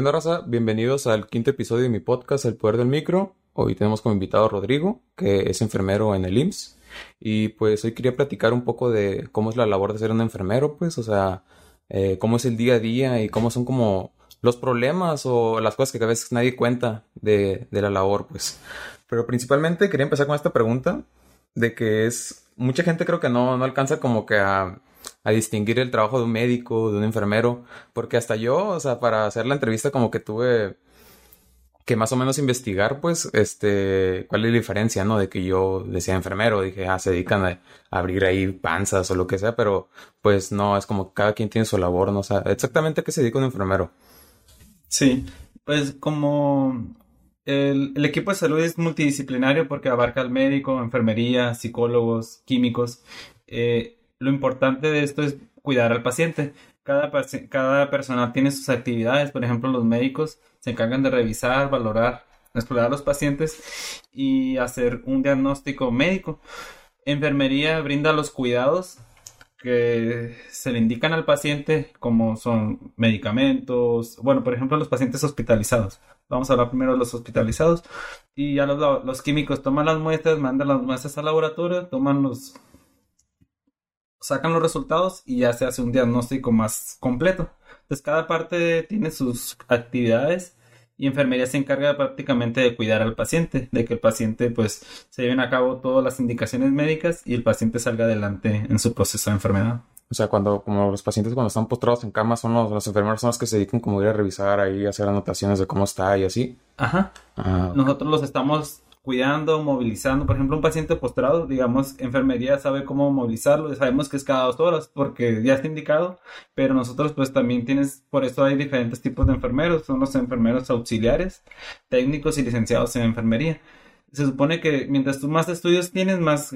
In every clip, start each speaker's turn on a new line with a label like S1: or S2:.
S1: ¿Qué onda, raza? Bienvenidos al quinto episodio de mi podcast El Poder del Micro. Hoy tenemos como invitado a Rodrigo, que es enfermero en el IMSS. Y pues hoy quería platicar un poco de cómo es la labor de ser un enfermero, pues, o sea, eh, cómo es el día a día y cómo son como los problemas o las cosas que a veces nadie cuenta de, de la labor, pues. Pero principalmente quería empezar con esta pregunta de que es, mucha gente creo que no, no alcanza como que a a distinguir el trabajo de un médico, de un enfermero, porque hasta yo, o sea, para hacer la entrevista como que tuve que más o menos investigar, pues, este, cuál es la diferencia, ¿no? De que yo decía enfermero, dije, ah, se dedican a, abrir ahí panzas o lo que sea, pero pues no, es como cada quien tiene su labor, ¿no? O sea, exactamente a qué se dedica un enfermero.
S2: Sí, pues como el, el, equipo de salud es multidisciplinario porque abarca al médico, enfermería, psicólogos, químicos. Eh, lo importante de esto es cuidar al paciente. Cada, cada personal tiene sus actividades, por ejemplo, los médicos se encargan de revisar, valorar, explorar a los pacientes y hacer un diagnóstico médico. Enfermería brinda los cuidados que se le indican al paciente, como son medicamentos, bueno, por ejemplo, los pacientes hospitalizados. Vamos a hablar primero de los hospitalizados. Y ya los, los químicos toman las muestras, mandan las muestras al laboratorio, toman los sacan los resultados y ya se hace un diagnóstico más completo. Entonces cada parte tiene sus actividades y enfermería se encarga prácticamente de cuidar al paciente, de que el paciente pues se lleven a cabo todas las indicaciones médicas y el paciente salga adelante en su proceso de enfermedad.
S1: O sea, cuando como los pacientes cuando están postrados en cama son los, los enfermeros son los que se dedican como ir a revisar ahí, hacer anotaciones de cómo está y así.
S2: Ajá. Ah, Nosotros los estamos cuidando, movilizando. Por ejemplo, un paciente postrado, digamos, enfermería sabe cómo movilizarlo, sabemos que es cada dos horas porque ya está indicado, pero nosotros pues también tienes, por eso hay diferentes tipos de enfermeros, son los enfermeros auxiliares, técnicos y licenciados en enfermería. Se supone que mientras tú más estudios tienes, más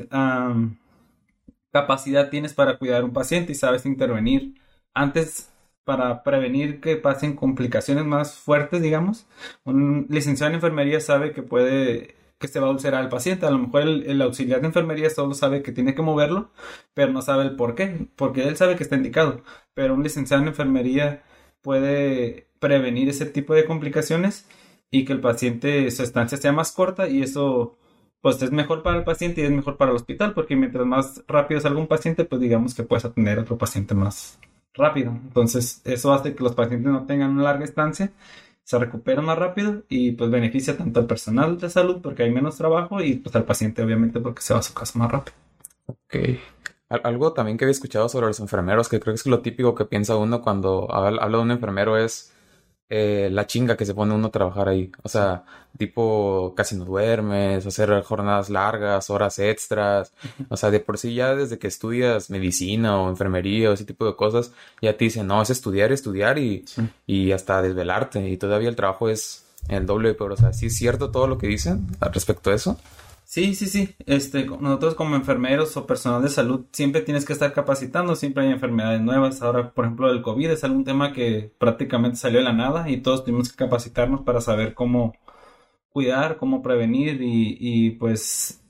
S2: capacidad tienes para cuidar un paciente y sabes intervenir. Antes para prevenir que pasen complicaciones más fuertes, digamos. Un licenciado en enfermería sabe que puede que se va a ulcerar al paciente. A lo mejor el, auxiliar de enfermería solo sabe que tiene que moverlo, pero no sabe el por qué, porque él sabe que está indicado. Pero un licenciado en enfermería puede prevenir ese tipo de complicaciones y que el paciente, su estancia sea más corta y eso pues es mejor para el paciente y es mejor para el hospital porque mientras más rápido salga un paciente pues digamos que puedes atender a otro paciente más rápido. Entonces eso hace que los pacientes no tengan una larga estancia se recupera más rápido y pues beneficia tanto al personal de salud porque hay menos trabajo y pues al paciente obviamente porque se va a su casa más rápido.
S1: Ok. Algo también que había escuchado sobre los enfermeros, que creo que es lo típico que piensa uno cuando habla de un enfermero es eh, la chinga que se pone uno a trabajar ahí. O sea, tipo, casi no duermes, hacer jornadas largas, horas extras. O sea, de por sí ya desde que estudias medicina o enfermería o ese tipo de cosas, ya te dicen, no, es estudiar, estudiar y, y hasta desvelarte. Y todavía el trabajo es el doble, pero o sea, sí es cierto todo lo que dicen al respecto de eso.
S2: Sí, sí, sí. Este, nosotros como enfermeros o personal de salud siempre tienes que estar capacitando, siempre hay enfermedades nuevas. Ahora, por ejemplo, el COVID es algún tema que prácticamente salió de la nada y todos tuvimos que capacitarnos para saber cómo cuidar, cómo prevenir y, y pues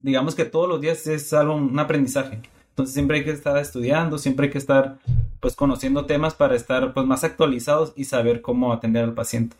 S2: digamos que todos los días es algo, un aprendizaje. Entonces siempre hay que estar estudiando, siempre hay que estar pues conociendo temas para estar pues más actualizados y saber cómo atender al paciente.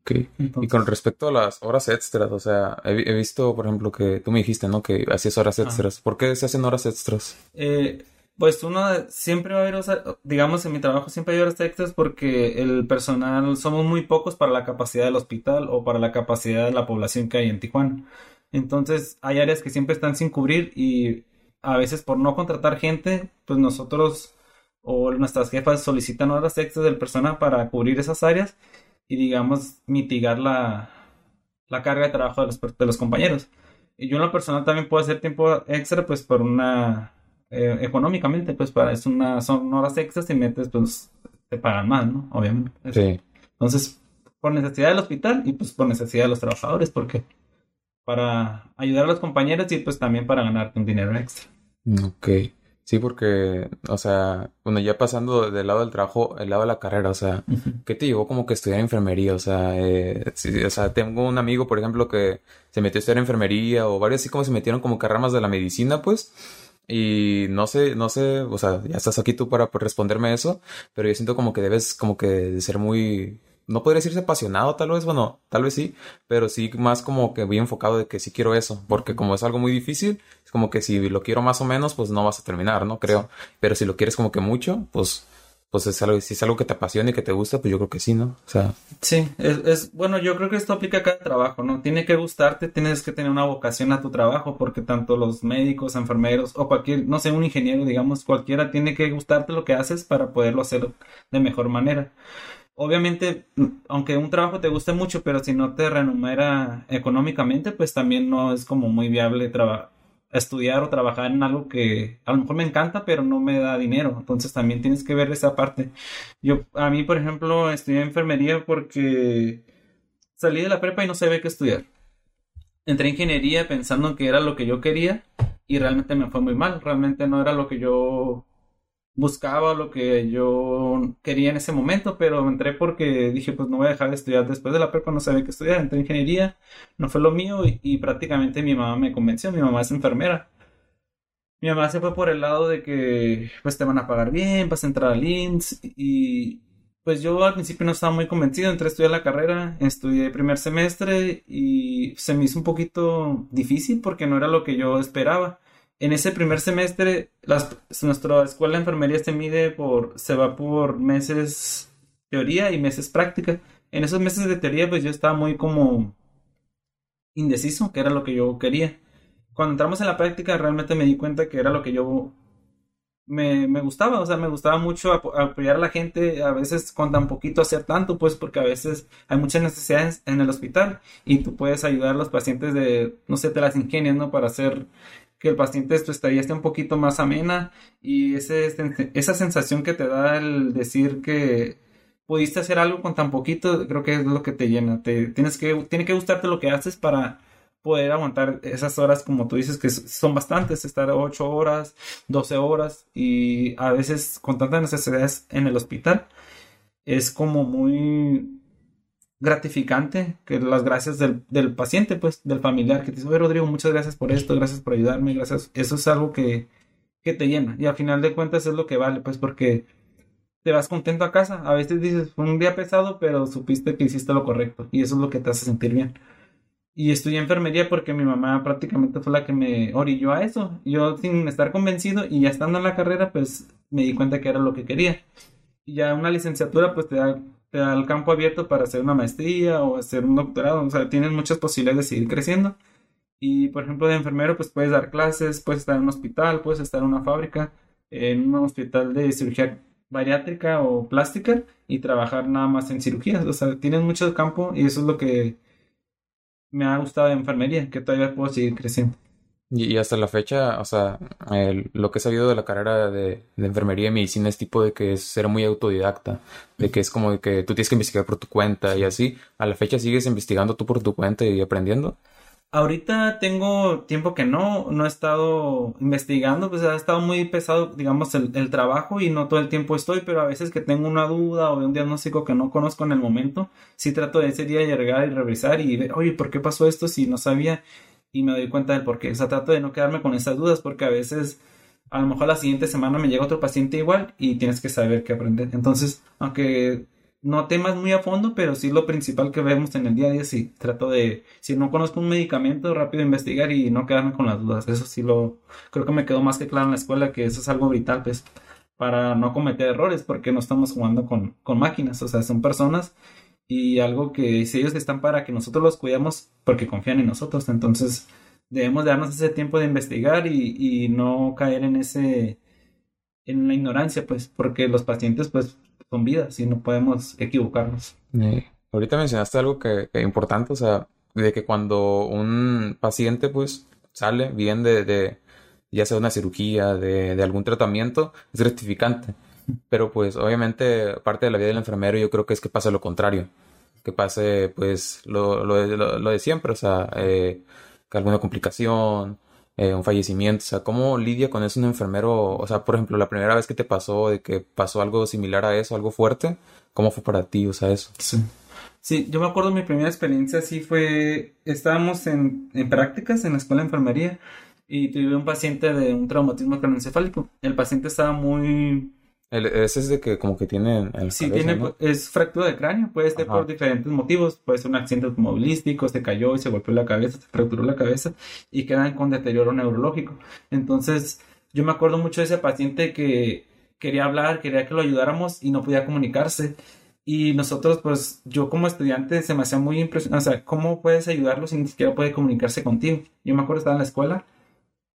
S1: Okay. y con respecto a las horas extras, o sea, he, visto, por ejemplo, que tú me dijiste, ¿no? Que hacías horas extras. ¿Por qué se hacen horas extras?
S2: Eh, pues uno siempre va a haber, digamos, en mi trabajo siempre hay horas extras porque el personal somos muy pocos para la capacidad del hospital o para la capacidad de la población que hay en Tijuana. Entonces, hay áreas que siempre están sin cubrir y a veces por no contratar gente, pues nosotros o nuestras jefas solicitan horas extras del personal para cubrir esas áreas y digamos mitigar la, la carga de trabajo de los, de los compañeros. Y yo en lo personal también puedo hacer tiempo extra pues por una eh, económicamente pues para es una son horas extras y metes pues te pagan más, ¿no? Obviamente. Sí. Entonces, por necesidad del hospital y pues por necesidad de los trabajadores porque para ayudar a los compañeros y pues también para ganarte un dinero extra.
S1: Ok. Sí, porque, o sea, bueno, ya pasando del lado del trabajo, el lado de la carrera, o sea, ¿qué te llevó como que estudiar enfermería? O sea, eh, o sea, tengo un amigo, por ejemplo, que se metió a estudiar enfermería o varios así como se metieron como que ramas de la medicina, pues. Y no sé, no sé, o sea, ya estás aquí tú para responderme eso, pero yo siento como que debes como que de ser muy, no podría decirse apasionado tal vez, bueno, tal vez sí, pero sí más como que bien enfocado de que sí quiero eso, porque como es algo muy difícil, es como que si lo quiero más o menos, pues no vas a terminar, ¿no? Creo. Pero si lo quieres como que mucho, pues pues es algo, si es algo que te apasiona y que te gusta, pues yo creo que sí, ¿no? O sea.
S2: Sí, es, es, bueno, yo creo que esto aplica a cada trabajo, ¿no? Tiene que gustarte, tienes que tener una vocación a tu trabajo, porque tanto los médicos, enfermeros, o cualquier, no sé, un ingeniero, digamos, cualquiera, tiene que gustarte lo que haces para poderlo hacer de mejor manera. Obviamente, aunque un trabajo te guste mucho, pero si no te renumera económicamente, pues también no es como muy viable estudiar o trabajar en algo que a lo mejor me encanta, pero no me da dinero. Entonces también tienes que ver esa parte. Yo, a mí, por ejemplo, estudié enfermería porque salí de la prepa y no sabía qué estudiar. Entré en ingeniería pensando que era lo que yo quería y realmente me fue muy mal. Realmente no era lo que yo buscaba lo que yo quería en ese momento, pero entré porque dije, pues no voy a dejar de estudiar después de la prepa, no sabía qué estudiar, entré en ingeniería, no fue lo mío y, prácticamente mi mamá me convenció, mi mamá es enfermera. Mi mamá se fue por el lado de que pues te van a pagar bien, vas a entrar al INS y pues yo al principio no estaba muy convencido, entré a estudiar la carrera, estudié primer semestre y se me hizo un poquito difícil porque no era lo que yo esperaba en ese primer semestre, nuestra escuela de enfermería se mide por, se va por meses teoría y meses práctica. En esos meses de teoría, pues yo estaba muy como indeciso, que era lo que yo quería. Cuando entramos en la práctica, realmente me di cuenta que era lo que yo me, me gustaba, o sea, me gustaba mucho apoyar a la gente, a veces con tan poquito hacer tanto, pues porque a veces hay muchas necesidades en el hospital y tú puedes ayudar a los pacientes de, no sé, te las ingenias, ¿no? Para hacer que el paciente tu estadía esté un poquito más amena y ese, esa sensación que te da el decir que pudiste hacer algo con tan poquito, creo que es lo que te llena. Te, tienes que, tiene que gustarte lo que haces para poder aguantar esas horas, como tú dices, que son bastantes, estar 8 horas, 12 horas y a veces con tantas necesidades en el hospital, es como muy gratificante que las gracias del, del, paciente, pues, del familiar, que te dice, oye Rodrigo, muchas gracias por esto, gracias por ayudarme, gracias. Eso es algo que, que te llena. Y al final de cuentas es lo que vale, pues, porque te vas contento a casa. A veces dices, fue un día pesado, pero supiste que hiciste lo correcto. Y eso es lo que te hace sentir bien. Y estudié enfermería porque mi mamá prácticamente fue la que me orilló a eso. Yo sin estar convencido y ya estando en la carrera, pues me di cuenta que era lo que quería. Y ya una licenciatura, pues te da el campo abierto para hacer una maestría o hacer un doctorado. O sea, tienes muchas posibilidades de seguir creciendo. Y, por ejemplo, de enfermero, pues puedes dar clases, puedes estar en un hospital, puedes estar en una fábrica, en un hospital de cirugía bariátrica o plástica y trabajar nada más en cirugías. O sea, tienes mucho campo y eso es lo que me ha gustado de enfermería, que todavía puedo seguir creciendo.
S1: Y, hasta la fecha, o sea, lo que he sabido de la carrera de, enfermería y medicina es tipo de que es ser muy autodidacta, de que es como de que tú tienes que investigar por tu cuenta y así. ¿A la fecha sigues investigando tú por tu cuenta y aprendiendo?
S2: Ahorita tengo tiempo que no, no he estado investigando, pues ha estado muy pesado, digamos, el, el, trabajo y no todo el tiempo estoy, pero a veces que tengo una duda o un diagnóstico que no conozco en el momento, sí trato de ese día llegar y revisar y ver, oye, ¿por qué pasó esto si no sabía? Y me doy cuenta del por qué. O sea, trato de no quedarme con esas dudas porque a veces, a lo mejor la siguiente semana me llega otro paciente igual y tienes que saber qué aprender. Entonces, aunque no temas muy a fondo, pero sí lo principal que vemos en el día a día, sí, trato de, si no conozco un medicamento, rápido investigar y no quedarme con las dudas. Eso sí lo, creo que me quedó más que claro en la escuela que eso es algo vital, pues, para no cometer errores, porque no estamos jugando con, con máquinas, o sea, son personas y algo que si ellos están para que nosotros los cuidemos porque confían en nosotros, entonces debemos darnos ese tiempo de investigar y, no caer en ese en la ignorancia, pues, porque los pacientes, pues, son vidas y no podemos equivocarnos.
S1: ahorita mencionaste algo que, importante, o sea, de que cuando un paciente, pues, sale bien de, de ya sea una cirugía, de, de algún tratamiento, es gratificante. Pero pues obviamente parte de la vida del enfermero yo creo que es que pase lo contrario, que pase pues lo, lo, lo, de siempre, o sea, eh, alguna complicación, eh, un fallecimiento, o sea, ¿cómo lidia con eso un enfermero? O sea, por ejemplo, la primera vez que te pasó, de que pasó algo similar a eso, algo fuerte, ¿cómo fue para ti, o sea, eso?
S2: Sí. Sí, yo me acuerdo mi primera experiencia sí fue, estábamos en, en prácticas en la escuela de enfermería y tuve un paciente de un traumatismo craneoencefálico. El paciente estaba muy
S1: ese es de que como que tiene
S2: el Sí, tiene, es fractura de cráneo, puede ser por diferentes motivos, puede ser un accidente automovilístico, se cayó y se golpeó la cabeza, se fracturó la cabeza y quedan con deterioro neurológico. Entonces, yo me acuerdo mucho de ese paciente que quería hablar, quería que lo ayudáramos y no podía comunicarse. Y nosotros, pues yo como estudiante se me hacía muy impresionante, o sea, ¿cómo puedes ayudarlo si ni siquiera puede comunicarse contigo? Yo me acuerdo estaba en la escuela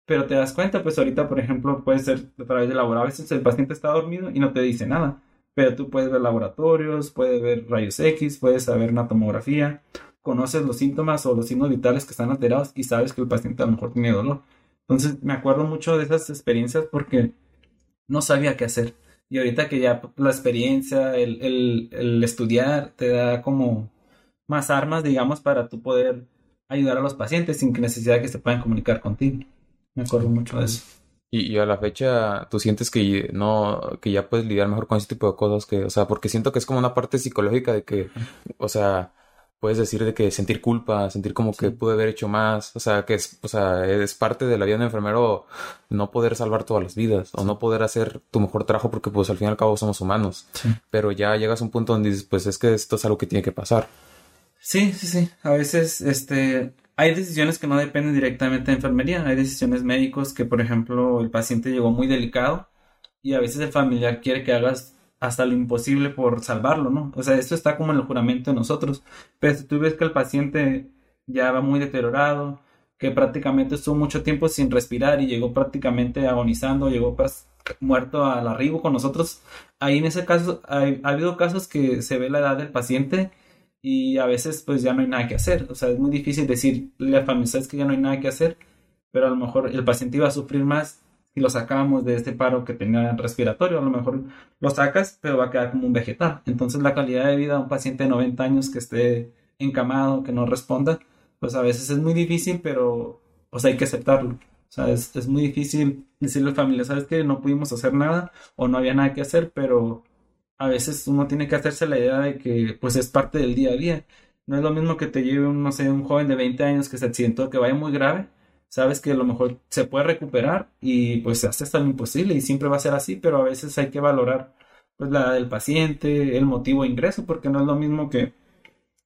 S2: pero te das cuenta, pues ahorita, por ejemplo, puede ser a través de laboratorio. A veces el paciente está dormido y no te dice nada, pero tú puedes ver laboratorios, puedes ver rayos X, puedes saber una tomografía, conoces los síntomas o los signos vitales que están alterados y sabes que el paciente a lo mejor tiene dolor. Entonces, me acuerdo mucho de esas experiencias porque no sabía qué hacer. Y ahorita que ya la experiencia, el, el, el estudiar, te da como más armas, digamos, para tú poder ayudar a los pacientes sin que necesidad de que se puedan comunicar contigo. Me acuerdo mucho de eso.
S1: Y, a la fecha, ¿tú sientes que no, que ya puedes lidiar mejor con ese tipo de cosas? Que, o sea, porque siento que es como una parte psicológica de que, o sea, puedes decir de que sentir culpa, sentir como que pude haber hecho más, o sea, que es, o sea, es parte de la vida de un enfermero no poder salvar todas las vidas o no poder hacer tu mejor trabajo porque pues al fin y al cabo somos humanos. Pero ya llegas a un punto donde dices, pues es que esto es algo que tiene que pasar.
S2: Sí, sí, sí. A veces, este, hay decisiones que no dependen directamente de enfermería. Hay decisiones médicos que, por ejemplo, el paciente llegó muy delicado y a veces el familiar quiere que hagas hasta lo imposible por salvarlo, ¿no? O sea, esto está como en el juramento de nosotros. Pero si tú ves que el paciente ya va muy deteriorado, que prácticamente estuvo mucho tiempo sin respirar y llegó prácticamente agonizando, llegó muerto al arribo con nosotros, ahí en ese caso ha habido casos que se ve la edad del paciente y a veces pues ya no hay nada que hacer. O sea, es muy difícil decirle a la familia, sabes que ya no hay nada que hacer, pero a lo mejor el paciente iba a sufrir más si lo sacamos de este paro que tenía respiratorio. A lo mejor lo sacas, pero va a quedar como un vegetal. Entonces la calidad de vida de un paciente de 90 años que esté encamado, que no responda, pues a veces es muy difícil, pero pues hay que aceptarlo. O sea, es, es muy difícil decirle a la familia, sabes que no pudimos hacer nada o no había nada que hacer, pero a veces uno tiene que hacerse la idea de que pues es parte del día a día. No es lo mismo que te lleve un, no sé, un joven de 20 años que se accidentó, que vaya muy grave. Sabes que a lo mejor se puede recuperar y pues se hace hasta lo imposible y siempre va a ser así, pero a veces hay que valorar pues la del paciente, el motivo de ingreso, porque no es lo mismo que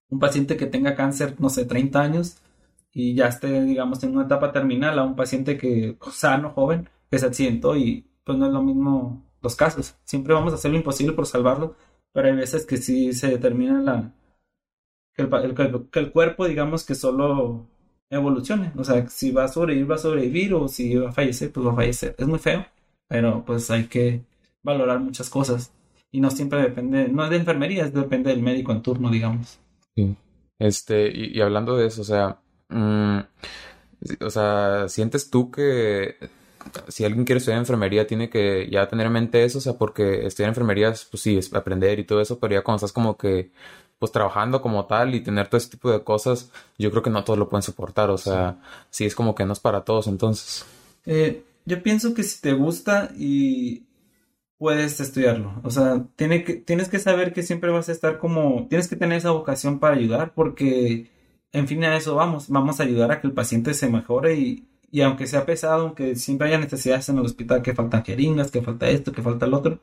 S2: un paciente que tenga cáncer, no sé, 30 años y ya esté, digamos, en una etapa terminal a un paciente que sano, joven, que se accidentó y pues no es lo mismo los casos. Siempre vamos a hacer lo imposible por salvarlo, pero hay veces que sí se determina la, que el, el cuerpo, digamos, que solo evolucione. O sea, si va a sobrevivir, va a sobrevivir, o si va a fallecer, pues va a fallecer. Es muy feo, pero pues hay que valorar muchas cosas. Y no siempre depende, no es de enfermería, depende del médico en turno, digamos.
S1: Este, y, hablando de eso, o sea, mm, o sea, ¿sientes tú que si alguien quiere estudiar enfermería, tiene que ya tener en mente eso, o sea, porque estudiar enfermería, pues sí, es aprender y todo eso, pero ya cuando estás como que, pues trabajando como tal y tener todo ese tipo de cosas, yo creo que no todos lo pueden soportar, o sea, sí, es como que no es para todos, entonces.
S2: Eh, yo pienso que si te gusta y puedes estudiarlo, o sea, tiene que, tienes que saber que siempre vas a estar como, tienes que tener esa vocación para ayudar, porque, en fin, a eso vamos, vamos a ayudar a que el paciente se mejore y y aunque sea pesado, aunque siempre haya necesidades en el hospital, que faltan jeringas, que falta esto, que falta el otro,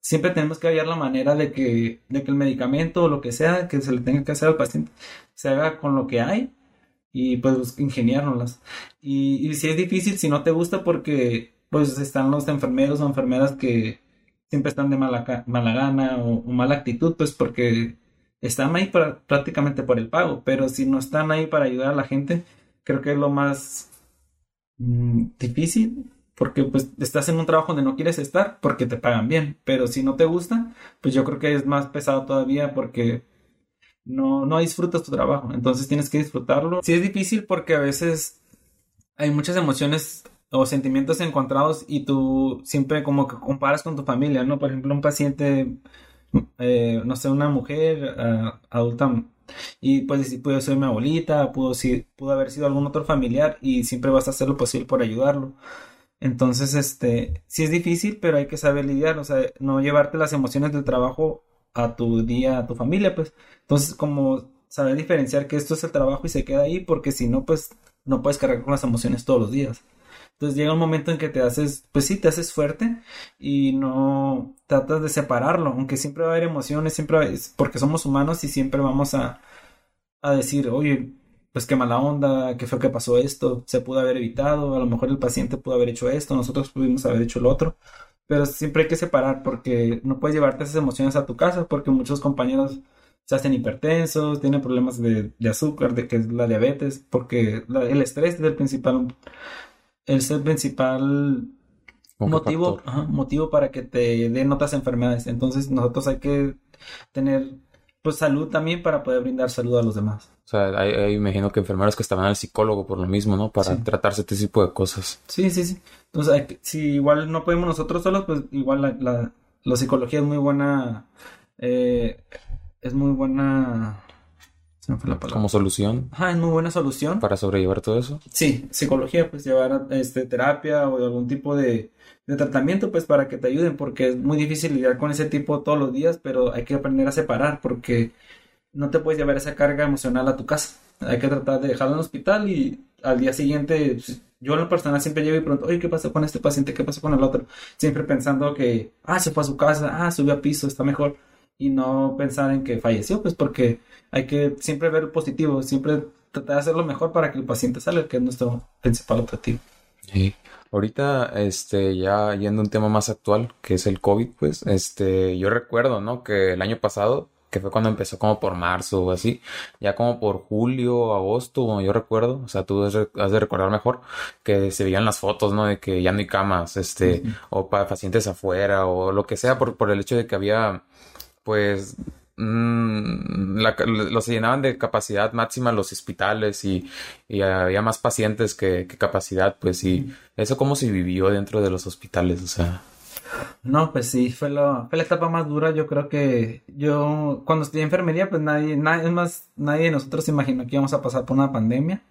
S2: siempre tenemos que hallar la manera de que, de que el medicamento o lo que sea que se le tenga que hacer al paciente se haga con lo que hay y pues ingeniárnoslas. Y, y si es difícil, si no te gusta, porque pues están los enfermeros o enfermeras que siempre están de mala, mala gana o, mala actitud, pues porque están ahí prácticamente por el pago, pero si no están ahí para ayudar a la gente, creo que es lo más Mm, difícil porque pues estás en un trabajo donde no quieres estar porque te pagan bien, pero si no te gusta, pues yo creo que es más pesado todavía porque no, no disfrutas tu trabajo, entonces tienes que disfrutarlo. Sí es difícil porque a veces hay muchas emociones o sentimientos encontrados y tú siempre como que comparas con tu familia, ¿no? Por ejemplo, un paciente, eh, no sé, una mujer uh, adulta y pues pudo ser mi abuelita, pudo, pudo haber sido algún otro familiar y siempre vas a hacer lo posible por ayudarlo. Entonces, este, sí es difícil, pero hay que saber lidiar, o sea, no llevarte las emociones del trabajo a tu día, a tu familia, pues. Entonces, como saber diferenciar que esto es el trabajo y se queda ahí, porque si no, pues no puedes cargar con las emociones todos los días. Entonces llega un momento en que te haces, pues sí, te haces fuerte y no tratas de separarlo, aunque siempre va a haber emociones, siempre va porque somos humanos y siempre vamos a, a decir, oye, pues qué mala onda, qué fue que pasó esto, se pudo haber evitado, a lo mejor el paciente pudo haber hecho esto, nosotros pudimos haber hecho lo otro, pero siempre hay que separar porque no puedes llevarte esas emociones a tu casa porque muchos compañeros se hacen hipertensos, tienen problemas de, azúcar, de que es la diabetes, porque el estrés es el principal, es el principal motivo, motivo para que te den otras enfermedades. Entonces nosotros hay que tener pues salud también para poder brindar salud a los demás.
S1: O sea, hay, imagino que enfermeros que estaban al psicólogo por lo mismo, ¿no? Para tratarse este tipo de cosas.
S2: Sí, sí, sí. Entonces, si igual no podemos nosotros solos, pues igual la, la, la psicología es muy buena eh, es muy buena.
S1: Se me fue la palabra. Como solución.
S2: Ajá, es muy buena solución.
S1: Para sobrellevar todo eso.
S2: Sí, psicología, pues llevar este, terapia o algún tipo de, de tratamiento, pues para que te ayuden, porque es muy difícil lidiar con ese tipo todos los días, pero hay que aprender a separar, porque no te puedes llevar esa carga emocional a tu casa. Hay que tratar de dejarlo en el hospital y al día siguiente, pues, yo en la persona siempre llego y pregunto, oye, ¿qué pasó con este paciente? ¿Qué pasó con el otro? Siempre pensando que, ah, se fue a su casa, ah, subió a piso, está mejor y no pensar en que falleció, pues porque hay que siempre ver el positivo, siempre tratar de hacer lo mejor para que el paciente salga, que es nuestro principal objetivo.
S1: Sí. Ahorita, este, ya yendo a un tema más actual, que es el COVID, pues, este, yo recuerdo, ¿no? Que el año pasado, que fue cuando empezó como por marzo o así, ya como por julio, agosto, yo recuerdo, o sea, tú has de recordar mejor, que se veían las fotos, ¿no? De que ya no hay camas, este, o para pacientes afuera, o lo que sea, por, por el hecho de que había pues mmm, los llenaban de capacidad máxima los hospitales y, había más pacientes que, capacidad, pues y eso cómo se vivió dentro de los hospitales, o sea.
S2: No, pues sí, fue, la etapa más dura. Yo creo que yo, cuando estudié enfermería, pues nadie, nadie, más, nadie de nosotros imaginó que íbamos a pasar por una pandemia.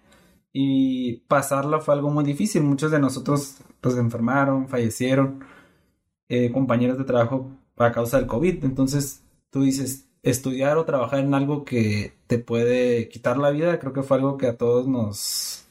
S2: Y pasarla fue algo muy difícil. Muchos de nosotros, pues, enfermaron, fallecieron, eh, compañeros de trabajo a causa del COVID. Entonces, tú dices, estudiar o trabajar en algo que te puede quitar la vida, creo que fue algo que a todos nos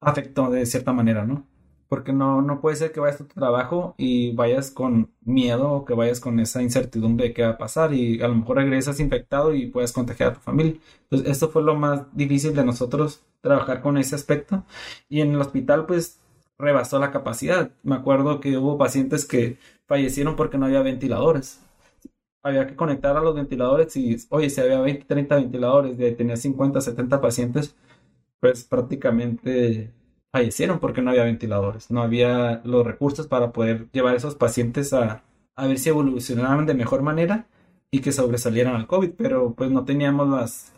S2: afectó de cierta manera, ¿no? Porque no, no puede ser que vayas a tu trabajo y vayas con miedo o que vayas con esa incertidumbre de qué va a pasar y a lo mejor regresas infectado y puedes contagiar a tu familia. Entonces, esto fue lo más difícil de nosotros, trabajar con ese aspecto. Y en el hospital, pues, rebasó la capacidad. Me acuerdo que hubo pacientes que fallecieron porque no había ventiladores había que conectar a los ventiladores y, oye, si había 20, 30 ventiladores y tenía 50, 70 pacientes, pues prácticamente fallecieron porque no había ventiladores, no había los recursos para poder llevar a esos pacientes a, a ver si evolucionaban de mejor manera y que sobresalieran al COVID, pero pues no teníamos las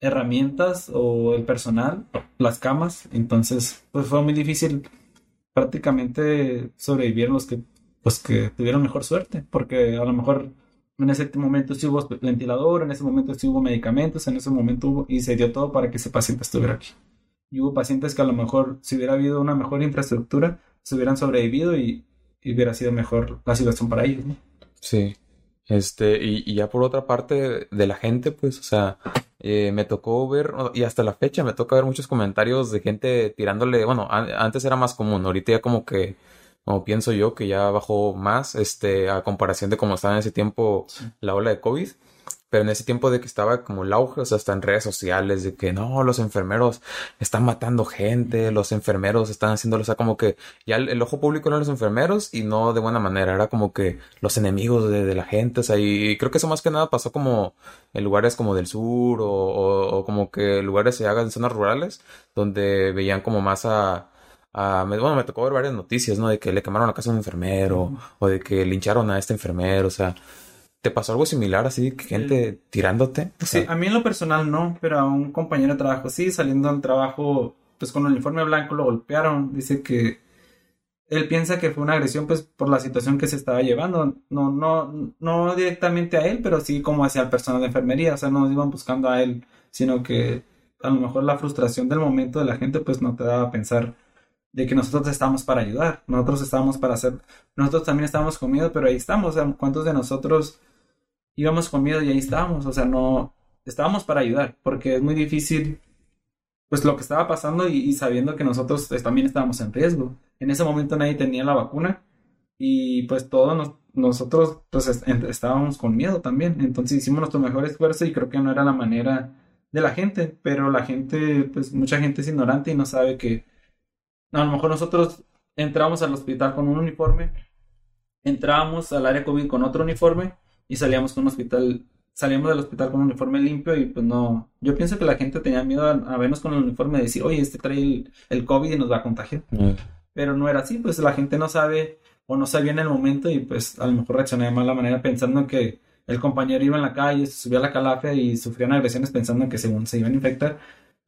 S2: herramientas o el personal, las camas, entonces pues fue muy difícil prácticamente sobrevivir los que pues que tuvieron mejor suerte, porque a lo mejor en ese momento sí hubo ventilador, en ese momento sí hubo medicamentos, en ese momento hubo, y se dio todo para que ese paciente estuviera aquí. Y hubo pacientes que a lo mejor, si hubiera habido una mejor infraestructura, se hubieran sobrevivido y, hubiera sido mejor la situación para ellos, ¿no?
S1: Sí. Este, y, ya por otra parte de la gente, pues, o sea, eh, me tocó ver, y hasta la fecha me toca ver muchos comentarios de gente tirándole, bueno, antes era más común, ahorita ya como que como pienso yo, que ya bajó más, este, a comparación de cómo estaba en ese tiempo la ola de COVID. Pero en ese tiempo de que estaba como el auge, o sea, hasta en redes sociales, de que no, los enfermeros están matando gente, los enfermeros están haciéndolo, o sea, como que ya el, ojo público eran los enfermeros y no de buena manera, era como que los enemigos de, la gente, o sea, y creo que eso más que nada pasó como en lugares como del sur o, o como que lugares se hagan en zonas rurales, donde veían como más a bueno, me tocó ver varias noticias, ¿no? De que le quemaron la casa a un enfermero o de que lincharon a este enfermero, o sea, ¿te pasó algo similar así, que gente tirándote?
S2: sí, a mí en lo personal no, pero a un compañero de trabajo sí, saliendo del trabajo, pues con el uniforme blanco lo golpearon, dice que él piensa que fue una agresión pues por la situación que se estaba llevando, no, no, no directamente a él, pero sí como hacia el personal de enfermería, o sea, no iban buscando a él, sino que a lo mejor la frustración del momento de la gente pues no te daba a pensar de que nosotros estamos para ayudar, nosotros estamos para hacer, nosotros también estamos con miedo, pero ahí estamos, ¿cuántos de nosotros íbamos con miedo y ahí estábamos? O sea, no, estábamos para ayudar, porque es muy difícil pues lo que estaba pasando y, sabiendo que nosotros también estábamos en riesgo. En ese momento nadie tenía la vacuna y pues todos nosotros pues estábamos con miedo también. Entonces hicimos nuestro mejor esfuerzo y creo que no era la manera de la gente, pero la gente, pues mucha gente es ignorante y no sabe que a lo mejor nosotros entramos al hospital con un uniforme, entrábamos al área COVID con otro uniforme y salíamos con un hospital salíamos del hospital con un uniforme limpio y pues no, yo pienso que la gente tenía miedo a, vernos con el uniforme y decir, oye, este trae el, COVID y nos va a contagiar. Mm. Pero no era así, pues la gente no sabe o no sabía en el momento y pues a lo mejor reaccioné de mala manera pensando que el compañero iba en la calle, subía a la calafia y sufrían agresiones pensando que según se iban a infectar.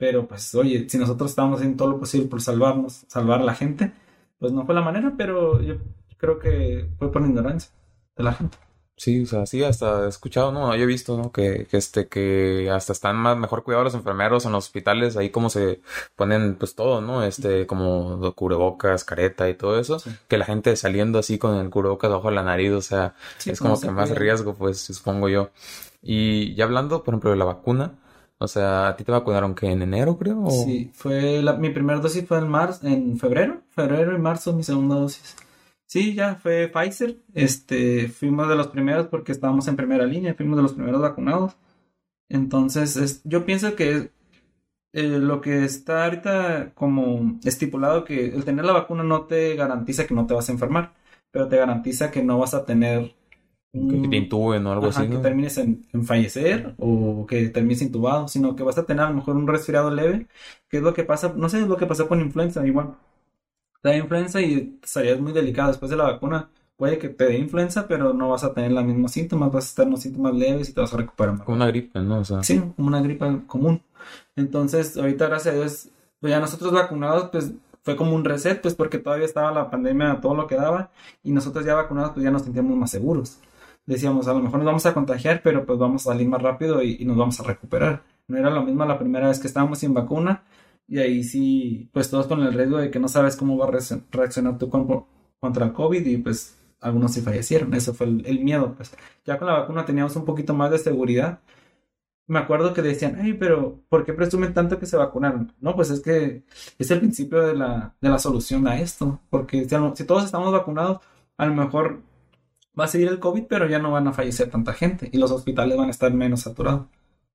S2: Pero pues oye, si nosotros estábamos haciendo todo lo posible por salvarnos, salvar a la gente, pues no fue la manera, pero yo creo que fue por ignorancia de la gente.
S1: Sí, o sea, sí, hasta he escuchado, ¿no? Yo he visto, ¿no? Que, que, este, que hasta están más, mejor cuidados los enfermeros en los hospitales, ahí como se ponen, pues todo, ¿no? Este, como cubrebocas, careta y todo eso, que la gente saliendo así con el cubrebocas bajo la nariz, o sea, es como que más riesgo, pues, supongo yo. Y ya hablando, por ejemplo, de la vacuna, o sea, ¿a ti te vacunaron que en enero, creo?
S2: Sí, fue la, mi primera dosis fue en marzo, en febrero, febrero y marzo mi segunda dosis. Sí, ya fue Pfizer. Este, fuimos de los primeros porque estábamos en primera línea, fuimos de los primeros vacunados. Entonces, yo pienso que eh, lo que está ahorita como estipulado que el tener la vacuna no te garantiza que no te vas a enfermar, pero te garantiza que no vas a tener
S1: que te intuben o algo así.
S2: Que termines en, fallecer o que termines intubado, sino que vas a tener a lo mejor un resfriado leve, que es lo que pasa, no sé, es lo que pasó con influenza, igual te da influenza y estarías muy delicado después de la vacuna. Puede que te dé influenza, pero no vas a tener los mismos síntomas, vas a estar unos síntomas leves y te vas a recuperar
S1: Como una gripe, ¿no?
S2: Sí, como una gripe común. Entonces, ahorita, gracias a Dios, pues ya nosotros vacunados, pues fue como un reset, pues porque todavía estaba la pandemia, todo lo que daba, y nosotros ya vacunados, pues ya nos sentíamos más seguros. Decíamos, a lo mejor nos vamos a contagiar, pero pues vamos a salir más rápido y, y nos vamos a recuperar. No era lo mismo la primera vez que estábamos sin vacuna y ahí sí, pues todos con el riesgo de que no sabes cómo va a reaccionar tu cuerpo contra el COVID y pues algunos sí fallecieron. Eso fue el, miedo. Pues ya con la vacuna teníamos un poquito más de seguridad. Me acuerdo que decían, ay, pero ¿por qué presumen tanto que se vacunaron? No, pues es que es el principio de la, de la solución a esto. Porque si, si todos estamos vacunados, a lo mejor va a seguir el COVID, pero ya no van a fallecer tanta gente y los hospitales van a estar menos saturados.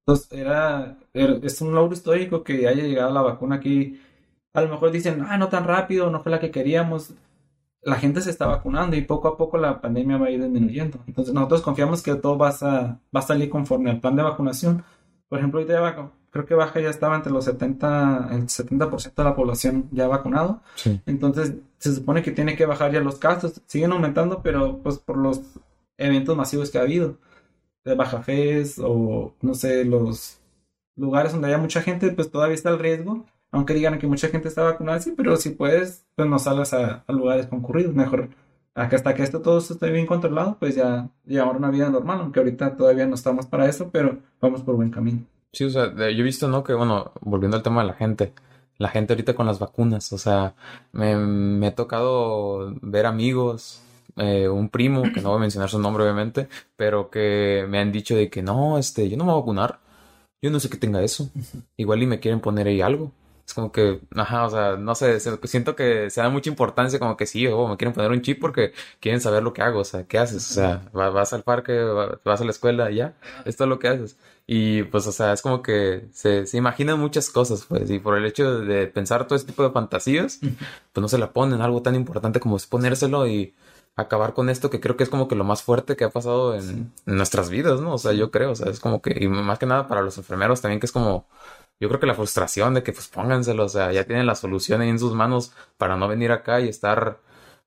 S2: Entonces, era, es un logro histórico que haya llegado la vacuna aquí. A lo mejor dicen, ah, no tan rápido, no fue la que queríamos. La gente se está vacunando y poco a poco la pandemia va a ir disminuyendo. Entonces, nosotros confiamos que todo va a, va a salir conforme al plan de vacunación. Por ejemplo, ahorita ya creo que Baja ya estaba entre los 70, el 70% de la población ya vacunado. Entonces, se supone que tiene que bajar ya los casos. Siguen aumentando, pero pues por los eventos masivos que ha habido de Baja Fez o no sé, los lugares donde haya mucha gente, pues todavía está el riesgo. Aunque digan que mucha gente está vacunada, sí, pero si puedes, pues no salgas a, lugares concurridos. Mejor hasta que esto todo esté bien controlado, pues ya llevar una vida normal, aunque ahorita todavía no estamos para eso, pero vamos por buen camino.
S1: Sí, o sea, yo he visto, ¿no? Que bueno, volviendo al tema de la gente, la gente ahorita con las vacunas, o sea, me, me ha tocado ver amigos eh, un primo, que no voy a mencionar su nombre obviamente, pero que me han dicho de que no, este, yo no me voy a vacunar. Yo no sé que tenga eso. Igual y me quieren poner ahí algo. Es como que, ajá, o sea, no sé, siento que se da mucha importancia como que sí, o me quieren poner un chip porque quieren saber lo que hago, o sea, ¿qué haces? O sea, vas al parque, vas a la escuela ya, esto es lo que haces. Y pues, o sea, es como que se, se imaginan muchas cosas, pues, y por el hecho de pensar todo este tipo de fantasías, pues no se la ponen algo tan importante como es ponérselo y acabar con esto que creo que es como que lo más fuerte que ha pasado en, nuestras vidas, ¿no? O sea, yo creo, o sea, es como que, y más que nada para los enfermeros también que es como, yo creo que la frustración de que pues pónganselo, o sea, ya tienen la solución ahí en sus manos para no venir acá y estar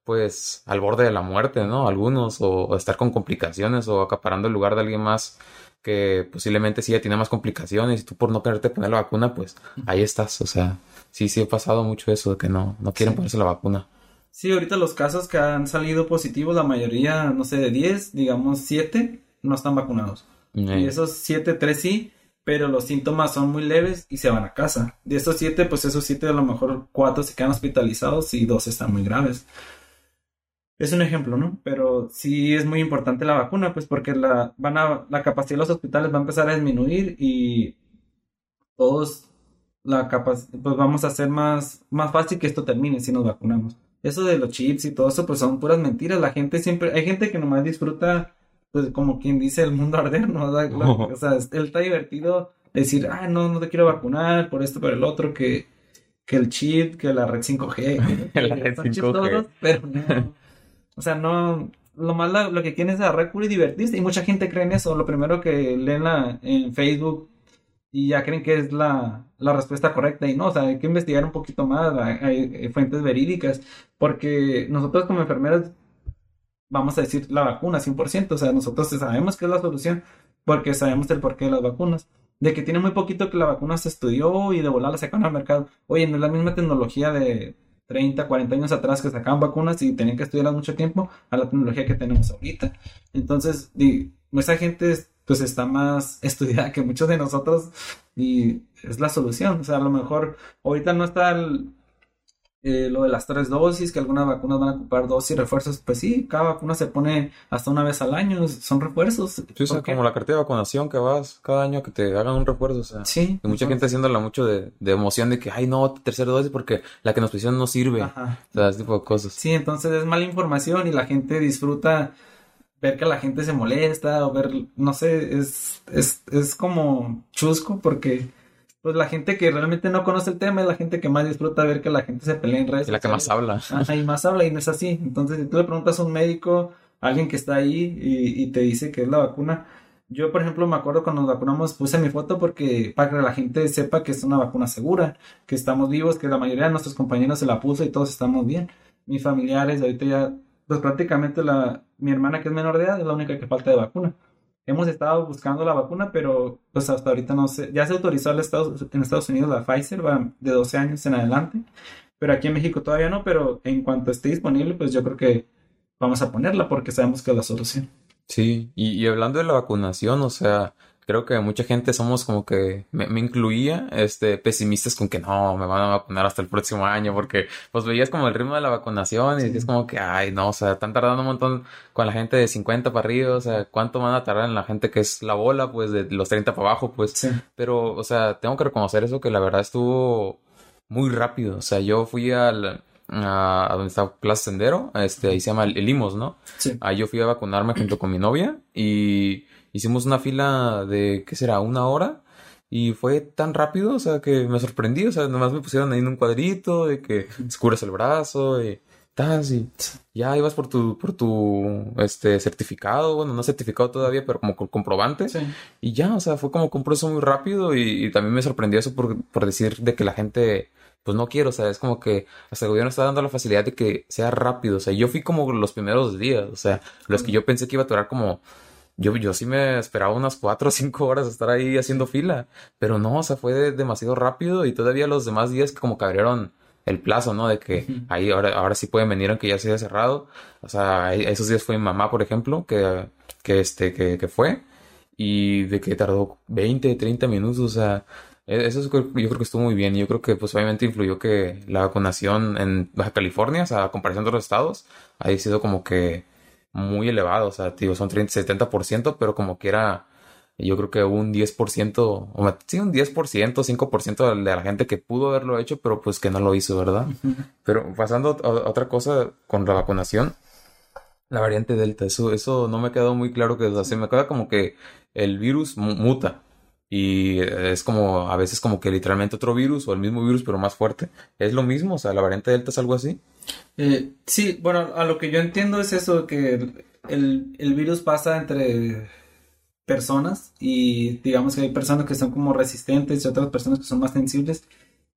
S1: pues al borde de la muerte, ¿no? Algunos, o, estar con complicaciones o acaparando el lugar de alguien más que posiblemente sí ya tiene más complicaciones y tú por no quererte poner la vacuna, pues ahí estás, o sea, sí, sí he pasado mucho eso de que no, no quieren ponerse la vacuna.
S2: Sí, ahorita los casos que han salido positivos, la mayoría, no sé, de 10, digamos 7, no están vacunados. Y esos 7, 3 sí, pero los síntomas son muy leves y se van a casa. De esos 7, pues esos 7 a lo mejor 4 se quedan hospitalizados y 2 están muy graves. Es un ejemplo, ¿no? Pero sí es muy importante la vacuna, pues porque la, van a, la capacidad de los hospitales va a empezar a disminuir y todos la pues vamos a hacer más, más fácil que esto termine si nos vacunamos. Eso de los chips y todo eso, pues son puras mentiras. La gente siempre, hay gente que nomás disfruta, pues como quien dice, el mundo arder, ¿no? O sea, él está divertido decir, ah, no, no te quiero vacunar por esto, por el otro, que, que el chip, que la red 5G. la red 5G. pero no. O sea, no, lo más lo que quieren es agarrar culo y divertirse. Y mucha gente cree en eso. Lo primero que leen la, en Facebook y ya creen que es la, la, respuesta correcta. Y no, o sea, hay que investigar un poquito más. Hay, fuentes verídicas. Porque nosotros como enfermeras vamos a decir la vacuna 100%. O sea, nosotros sabemos que es la solución porque sabemos el porqué de las vacunas. De que tiene muy poquito que la vacuna se estudió y de volar la sacaron al mercado. Oye, no es la misma tecnología de 30, 40 años atrás que sacaban vacunas y tenían que estudiarlas mucho tiempo a la tecnología que tenemos ahorita. Entonces, nuestra gente pues está más estudiada que muchos de nosotros y es la solución. O sea, a lo mejor ahorita no está el, eh, lo de las tres dosis, que algunas vacunas van a ocupar dosis y refuerzos, pues sí, cada vacuna se pone hasta una vez al año, son refuerzos.
S1: Sí, o como la cartilla de vacunación que vas cada año que te hagan un refuerzo, o sea. Sí. mucha gente haciéndola mucho de, de, emoción de que, ay, no, tercera dosis porque la que nos pusieron no sirve. Ajá. O sea, ese tipo de cosas.
S2: Sí, entonces es mala información y la gente disfruta ver que la gente se molesta o ver, no sé, es, es, es como chusco porque pues la gente que realmente no conoce el tema es la gente que más disfruta ver que la gente se pelea en redes.
S1: Y la que más habla.
S2: Ajá, y más habla y no es así. Entonces, si tú le preguntas a un médico, a alguien que está ahí y, te dice que es la vacuna, yo, por ejemplo, me acuerdo cuando nos vacunamos, puse mi foto porque para que la gente sepa que es una vacuna segura, que estamos vivos, que la mayoría de nuestros compañeros se la puso y todos estamos bien. Mis familiares, ahorita ya, pues prácticamente la, mi hermana que es menor de edad es la única que falta de vacuna hemos estado buscando la vacuna, pero pues hasta ahorita no sé. Ya se autorizó en Estados, en Estados Unidos la Pfizer de 12 años en adelante, pero aquí en México todavía no, pero en cuanto esté disponible, pues yo creo que vamos a ponerla porque sabemos que es la solución.
S1: Sí, y hablando de la vacunación, o sea, creo que mucha gente somos como que me, incluía este pesimistas con que no me van a vacunar hasta el próximo año porque pues veías como el ritmo de la vacunación y es como que ay no o sea están tardando un montón con la gente de 50 para arriba o sea cuánto van a tardar en la gente que es la bola pues de los 30 para abajo pues pero o sea tengo que reconocer eso que la verdad estuvo muy rápido o sea yo fui al a, donde está Plaza Sendero, este, ahí se llama el, Limos, ¿no? Sí. Ahí yo fui a vacunarme junto con mi novia y hicimos una fila de, ¿qué será? Una hora. Y fue tan rápido, o sea, que me sorprendí, o sea, nomás me pusieron ahí en un cuadrito de que descubres el brazo y estás y ya ibas por tu, por tu, este, certificado, bueno, no certificado todavía, pero como comprobante. Y ya, o sea, fue como un proceso muy rápido y, también me sorprendió eso por, por decir de que la gente, pues no quiero, o sea, es como que hasta el gobierno está dando la facilidad de que sea rápido, o sea, yo fui como los primeros días, o sea, los que yo pensé que iba a durar como yo, yo sí me esperaba unas cuatro o cinco horas estar ahí haciendo fila, pero no, o sea, fue demasiado rápido y todavía los demás días como que abrieron el plazo, ¿no? De que ahí ahora, ahora sí pueden venir aunque ya se haya cerrado. O sea, esos días fue mi mamá, por ejemplo, que, que este, que, que fue y de que tardó 20, 30 minutos, o sea, e, eso yo creo que estuvo muy bien yo creo que pues obviamente influyó que la vacunación en Baja California, o sea, a comparación de otros estados, ha sido como que muy elevado, o sea, digo, son 30, 70%, pero como que era, yo creo que un 10%, o sí, un 10%, 5% de la gente que pudo haberlo hecho, pero pues que no lo hizo, ¿verdad? Pero pasando a otra cosa con la vacunación, la variante Delta, eso, eso no me quedó muy claro que, o sea, se me queda como que el virus muta. Y es como, a veces como que literalmente otro virus o el mismo virus pero más fuerte. ¿Es lo mismo? O sea, la variante Delta es algo así.
S2: Eh, sí, bueno, a lo que yo entiendo es eso, que el, virus pasa entre personas y digamos que hay personas que son como resistentes y otras personas que son más sensibles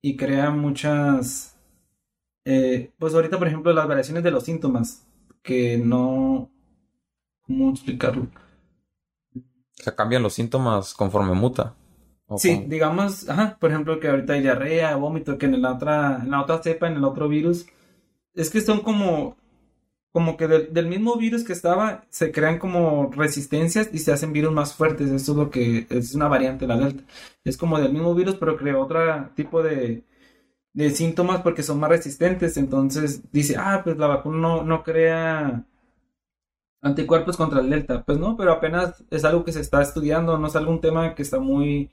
S2: y crean muchas... Eh, pues ahorita, por ejemplo, las variaciones de los síntomas, que no... ¿Cómo explicarlo?
S1: O sea, cambian los síntomas conforme muta.
S2: Sí, digamos, ajá, por ejemplo, que ahorita hay diarrea, vómito, que en la otra, en la otra cepa, en el otro virus, es que son como, como que del mismo virus que estaba, se crean como resistencias y se hacen virus más fuertes. Eso es lo que es una variante de la delta. Es como del mismo virus, pero crea otro tipo de, de síntomas porque son más resistentes. Entonces dice, ah, pues la vacuna no, no crea anticuerpos contra el delta. Pues no, pero apenas es algo que se está estudiando, no es algún tema que está muy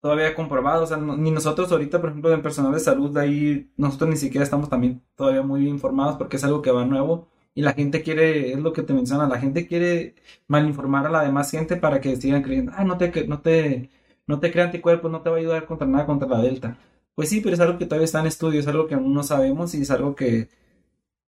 S2: todavía comprobado, o sea, ni nosotros ahorita, por ejemplo, en personal de salud, ahí nosotros ni siquiera estamos también todavía muy informados porque es algo que va nuevo y la gente quiere, es lo que te menciona, la gente quiere malinformar a la demás gente para que sigan creyendo, ah, no te, no te, no te crea anticuerpos, no te va a ayudar contra nada contra la delta. Pues sí, pero es algo que todavía está en estudio, es algo que aún no sabemos y es algo que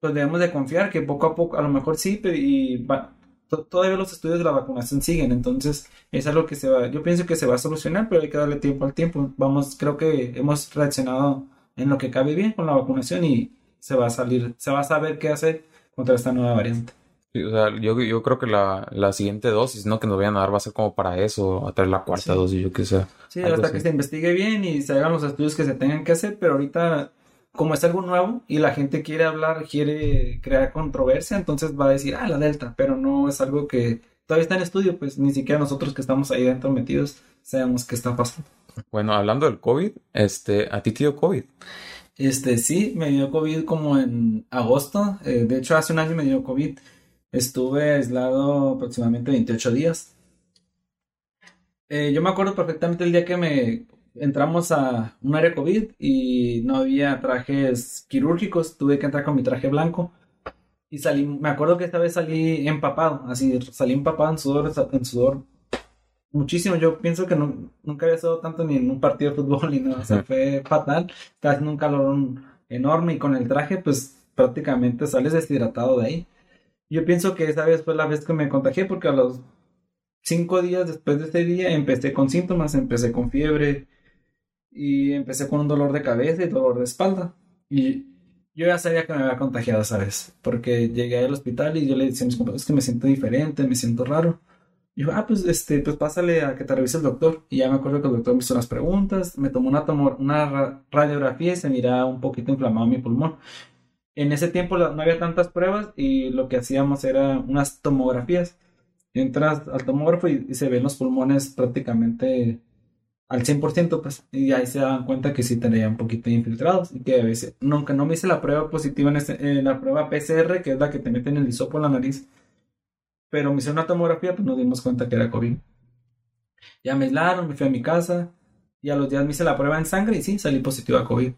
S2: pues debemos de confiar que poco a poco, a lo mejor sí, pero y va, todavía los estudios de la vacunación siguen, entonces es algo que se va, yo pienso que se va a solucionar, pero hay que darle tiempo al tiempo. Vamos, creo que hemos reaccionado en lo que cabe bien con la vacunación y se va a salir, se va a saber qué hacer contra esta nueva variante.
S1: Sí, o sea, yo, yo creo que la, la siguiente dosis, ¿no? Que nos vayan a dar va a ser como para eso, a traer la cuarta dosis, yo qué sé.
S2: Sí, hasta que se investigue bien y se hagan los estudios que se tengan que hacer, pero ahorita como es algo nuevo y la gente quiere hablar, quiere crear controversia, entonces va a decir, ah, la Delta, pero no es algo que todavía está en estudio, pues ni siquiera nosotros que estamos ahí dentro metidos sabemos qué está pasando.
S1: Bueno, hablando del COVID, este, ¿a ti te dio COVID?
S2: Este, sí, me dio COVID como en agosto, eh, de hecho hace un año me dio COVID, estuve aislado aproximadamente 28 días. Eh, yo me acuerdo perfectamente el día que me entramos a un área COVID y no había trajes quirúrgicos, tuve que entrar con mi traje blanco. Y salí, me acuerdo que esta vez salí empapado, así salí empapado en sudor, en sudor muchísimo, yo pienso que nunca había estado tanto ni en un partido de fútbol ni nada, o sea, fue fatal, estaba haciendo un calor enorme y con el traje pues prácticamente sales deshidratado de ahí. Yo pienso que esa vez fue la vez que me contagié porque a los cinco días después de ese día empecé con síntomas, empecé con fiebre, y empecé con un dolor de cabeza y dolor de espalda. Y yo ya sabía que me había contagiado esa vez, porque llegué al hospital y yo le decía a mis compañeros que me siento diferente, me siento raro. Y yo, ah, pues, este, pues pásale a que te revise el doctor. Y ya me acuerdo que el doctor me hizo las preguntas, me tomó una, una radiografía y se miraba un poquito inflamado mi pulmón. En ese tiempo no había tantas pruebas y lo que hacíamos era unas tomografías. Entras al tomógrafo y se ven los pulmones prácticamente al 100%, pues, y ahí se daban cuenta que sí tenía un poquito infiltrados y que a veces, nunca no me hice la prueba positiva en, este, la prueba PCR, que es la que te meten el hisopo en la nariz, pero me hicieron una tomografía, pues nos dimos cuenta que era COVID. Ya me aislaron, me fui a mi casa y a los días me hice la prueba en sangre y sí, salí positivo a COVID.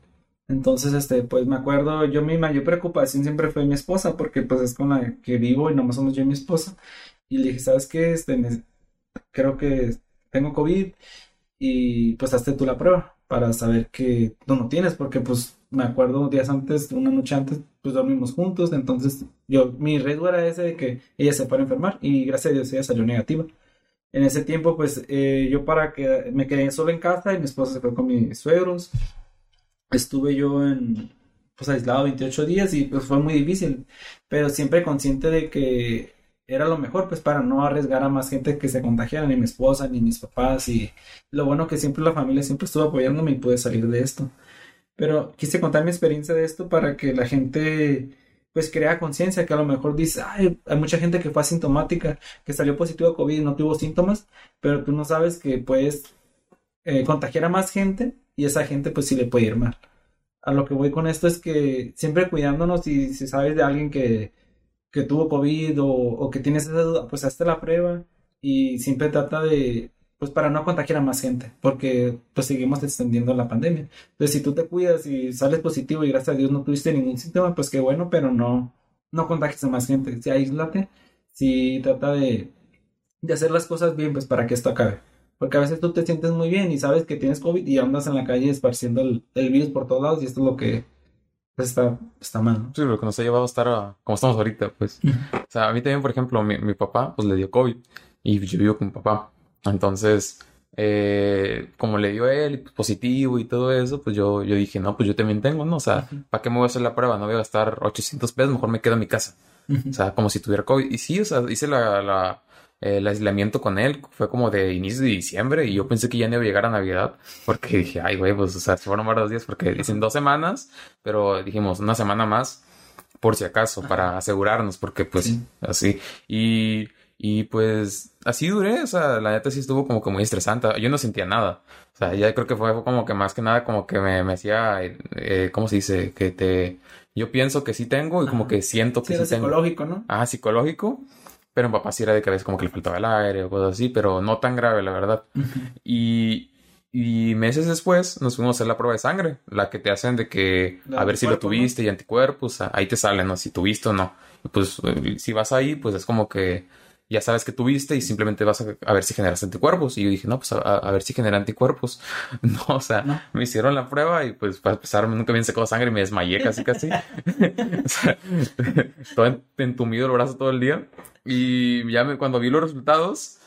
S2: Entonces, este, pues me acuerdo, yo mi mayor preocupación siempre fue mi esposa, porque pues es con la que vivo y nomás somos yo y mi esposa. Y le dije, ¿sabes qué? Este, creo que tengo COVID y pues hazte tú la prueba para saber que tú no tienes, porque pues me acuerdo días antes, una noche antes, pues dormimos juntos, entonces yo, mi riesgo era ese de que ella se fuera a enfermar y gracias a Dios ella salió negativa. En ese tiempo, pues eh, yo para que me quedé solo en casa y mi esposa se fue con mis suegros. Estuve yo en, pues aislado 28 días y pues fue muy difícil, pero siempre consciente de que era lo mejor, pues para no arriesgar a más gente que se contagiara, ni mi esposa, ni mis papás, y lo bueno que siempre la familia siempre estuvo apoyándome y pude salir de esto. Pero quise contar mi experiencia de esto para que la gente pues crea conciencia, que a lo mejor dice, Ay, hay mucha gente que fue asintomática, que salió positivo a COVID y no tuvo síntomas, pero tú no sabes que puedes eh, contagiar a más gente y esa gente pues sí le puede ir mal. A lo que voy con esto es que siempre cuidándonos y si sabes de alguien que que tuvo COVID o, que tienes esa duda, pues hazte la prueba y siempre trata de, pues para no contagiar a más gente, porque pues seguimos extendiendo la pandemia. Entonces, si tú te cuidas y sales positivo y gracias a Dios no tuviste ningún síntoma, pues qué bueno, pero no, no contagies a más gente. Si aíslate, si trata de, de hacer las cosas bien, pues para que esto acabe. Porque a veces tú te sientes muy bien y sabes que tienes COVID y andas en la calle esparciendo el, el virus por todos lados y esto es lo que está, está mal. ¿no?
S1: Sí, lo que nos ha llevado a estar a, como estamos ahorita, pues. O sea, a mí también, por ejemplo, mi, mi papá, pues le dio COVID y yo vivo con mi papá. Entonces, eh, como le dio a él positivo y todo eso, pues yo, yo dije, no, pues yo también tengo, ¿no? O sea, ¿para qué me voy a hacer la prueba? No voy a gastar 800 pesos, mejor me quedo en mi casa. O sea, como si tuviera COVID. Y sí, o sea, hice la, la, el aislamiento con él fue como de inicio de diciembre y yo pensé que ya no iba a llegar a Navidad porque dije, ay, güey, pues, o sea, se fueron varios días porque dicen dos semanas, pero dijimos una semana más por si acaso, para asegurarnos, porque pues así. Y, y pues así duré, o sea, la neta sí estuvo como que muy estresante. Yo no sentía nada. O sea, ya creo que fue como que más que nada como que me, me hacía, eh, ¿cómo se dice? Que te... Yo pienso que sí tengo y como que siento que sí,
S2: sí tengo. psicológico, ¿no?
S1: Ah, psicológico. Pero en papá sí era de que a veces como que le faltaba el aire o cosas así, pero no tan grave, la verdad. Y, Y meses después nos fuimos a hacer la prueba de sangre, la que te hacen de que
S2: La
S1: a ver si lo tuviste y anticuerpos, ahí te salen, ¿no? Si tuviste o no. Y Pues eh, si vas ahí, pues es como que ya sabes que tuviste y simplemente vas a, a ver si generas anticuerpos. Y yo dije, no, pues a, a- ver si genera anticuerpos. No, o sea,
S2: No.
S1: me hicieron la prueba y pues para empezar nunca me sacado sangre y me desmayé casi casi. o sea, todo en- entumido el brazo todo el día. Y ya me, cuando vi los resultados,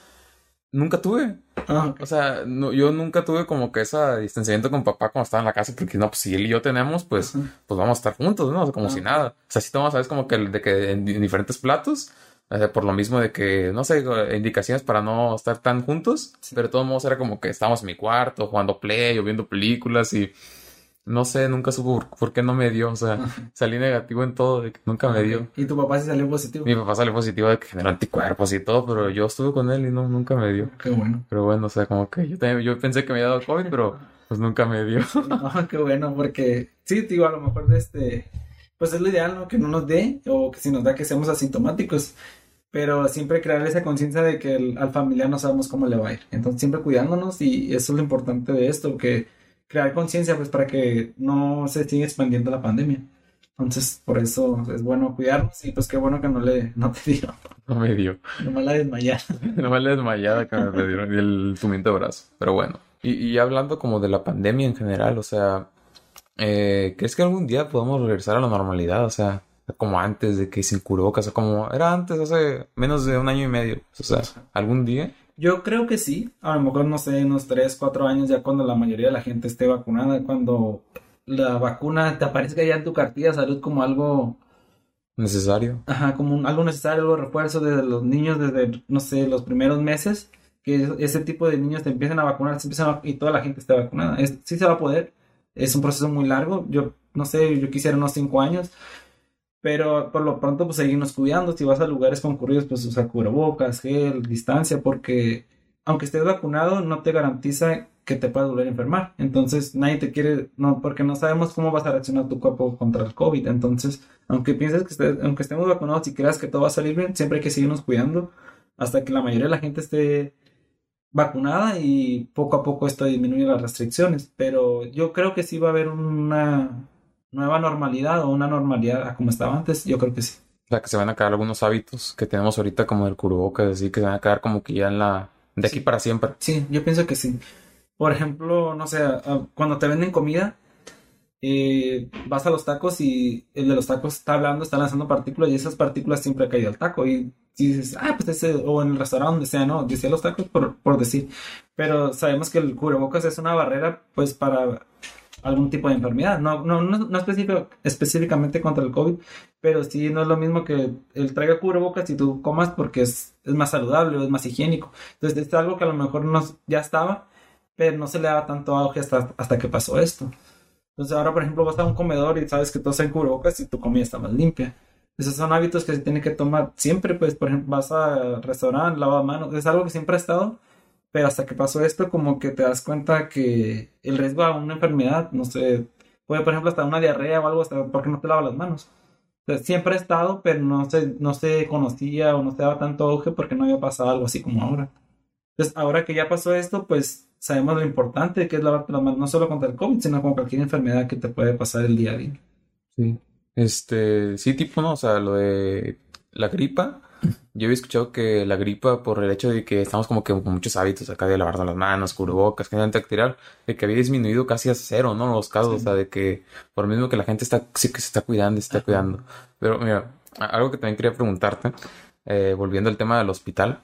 S1: nunca tuve.
S2: Ah.
S1: O sea, no, yo nunca tuve como que ese distanciamiento con papá cuando estaba en la casa, porque no, pues si él y yo tenemos, pues,
S2: Ajá.
S1: pues vamos a estar juntos, ¿no? O sea, como
S2: Ah,
S1: si nada. O sea, sí tomamos, ¿sabes? Como que, de que en, en diferentes platos, eh, por lo mismo de que, no sé, indicaciones para no estar tan juntos, pero de todos modos era como que estábamos en mi cuarto jugando play o viendo películas y no sé, nunca supo por, por qué no me dio, o sea, salí negativo en todo, de que nunca me dio.
S2: Y tu papá sí salió positivo.
S1: Mi papá salió positivo de que generó anticuerpos y todo, pero yo estuve con él y no, nunca me dio.
S2: Qué bueno.
S1: Pero bueno, o sea, como que yo también, yo pensé que me había dado COVID, pero pues nunca me dio.
S2: Qué bueno, porque sí, digo, a lo mejor este, pues es lo ideal, ¿no? Que no nos dé, o que si nos da que seamos asintomáticos, pero siempre crear esa conciencia de que el- al familiar no sabemos cómo le va a ir. Entonces siempre cuidándonos y eso es lo importante de esto, que crear conciencia pues para que no se siga expandiendo la pandemia. Entonces, por eso es bueno cuidarnos y pues qué bueno que no le, no te dio,
S1: No me dio.
S2: nomás la desmayar.
S1: Nomás la desmayada que me dieron el tumito de brazo. Pero bueno. Y, y hablando como de la pandemia en general, o sea, eh, ¿crees que algún día podamos regresar a la normalidad? O sea, como antes de que sin cubrebocas, o como era antes, hace menos de un año y medio. O sea, algún día.
S2: Yo creo que sí, a lo mejor no sé, unos 3, 4 años ya cuando la mayoría de la gente esté vacunada, cuando la vacuna te aparezca ya en tu cartilla de salud como algo,
S1: Necesario.
S2: ajá, como un- algo necesario, algo refuerzo desde los niños, desde, no sé, los primeros meses, que es- ese tipo de niños te empiezan a vacunar, se empiezan a- y toda la gente esté vacunada. Es, sí se va a poder, es un proceso muy largo, yo no sé, yo quisiera unos 5 años, pero por lo pronto pues seguirnos cuidando, si vas a lugares concurridos pues usar cubrebocas, gel, distancia, porque aunque estés vacunado no te garantiza que te puedas volver a enfermar, entonces nadie te quiere, no, porque no sabemos cómo vas a reaccionar tu cuerpo contra el COVID, entonces aunque pienses que estés, aunque estemos vacunados y creas que todo va a salir bien, siempre hay que seguirnos cuidando hasta que la mayoría de la gente esté vacunada y poco a poco esto disminuye las restricciones, pero yo creo que sí va a haber una nueva normalidad o una normalidad a como estaba antes, yo creo que sí.
S1: O sea, que se van a quedar algunos hábitos que tenemos ahorita, como el cubrebocas, así que se van a quedar como que ya en la. de aquí
S2: Sí.
S1: para siempre.
S2: Sí, yo pienso que sí. Por ejemplo, no sé, cuando te venden comida, eh, vas a los tacos y el de los tacos está hablando, está lanzando partículas y esas partículas siempre han caído al taco. Y dices, ah, pues ese, o en el restaurante donde sea, no, decía los tacos por, por decir. Pero sabemos que el cubrebocas es una barrera, pues, para algún tipo de enfermedad. No, no, no, no específico- específicamente contra el COVID, pero sí no es lo mismo que el traiga cubrebocas y tú comas porque es, es más saludable o es más higiénico. Entonces, es algo que a lo mejor no, ya estaba, pero no se le daba tanto auge hasta, hasta que pasó esto. Entonces, ahora, por ejemplo, vas a un comedor y sabes que todos en cubrebocas y tu comida está más limpia. Esos son hábitos que se tienen que tomar siempre, pues, por ejemplo, vas al restaurante, lava manos, es algo que siempre ha estado, pero hasta que pasó esto, como que te das cuenta que el riesgo a una enfermedad, no sé, puede, por ejemplo, hasta una diarrea o algo, hasta porque no te lavas las manos. O sea, siempre ha estado, pero no se, no se conocía o no se daba tanto auge porque no había pasado algo así como ahora. Entonces, ahora que ya pasó esto, pues sabemos lo importante que es lavarte las manos, no solo contra el COVID, sino con cualquier enfermedad que te puede pasar el día a día.
S1: Sí. Este, sí, tipo, ¿no? O sea, lo de la gripa. Yo había escuchado que la gripa, por el hecho de que estamos como que con muchos hábitos acá de lavarnos las manos, cubrebocas, que antibacterial, de que había disminuido casi a cero, ¿no? Los casos,
S2: Sí.
S1: o sea, de que por lo mismo que la gente está, sí que se está cuidando, se está cuidando. Pero mira, algo que también quería preguntarte, eh, volviendo al tema del hospital,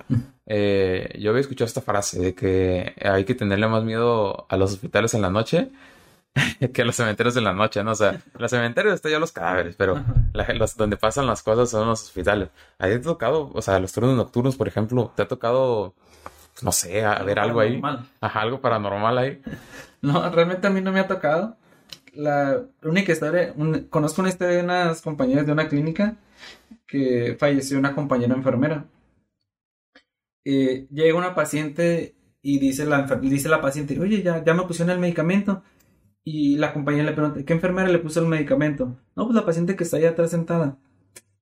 S1: eh, yo había escuchado esta frase de que hay que tenerle más miedo a los hospitales en la noche que los cementerios en la noche, ¿no? O sea, los cementerios están ya los cadáveres, pero la- los, donde pasan las cosas son los hospitales. ¿A ti te ha tocado, o sea, los turnos nocturnos, por ejemplo, te ha tocado, pues, no sé, a ver algo ahí?
S2: Paranormal.
S1: Ajá, algo paranormal ahí.
S2: No, realmente a mí no me ha tocado. La única historia, un- conozco una historia de unas compañeras de una clínica que falleció una compañera enfermera. Eh, llega una paciente y dice la, dice la paciente, oye, ya, ya me pusieron el medicamento. Y la compañera le pregunta, ¿qué enfermera le puso el medicamento? No, pues la paciente que está allá atrás sentada.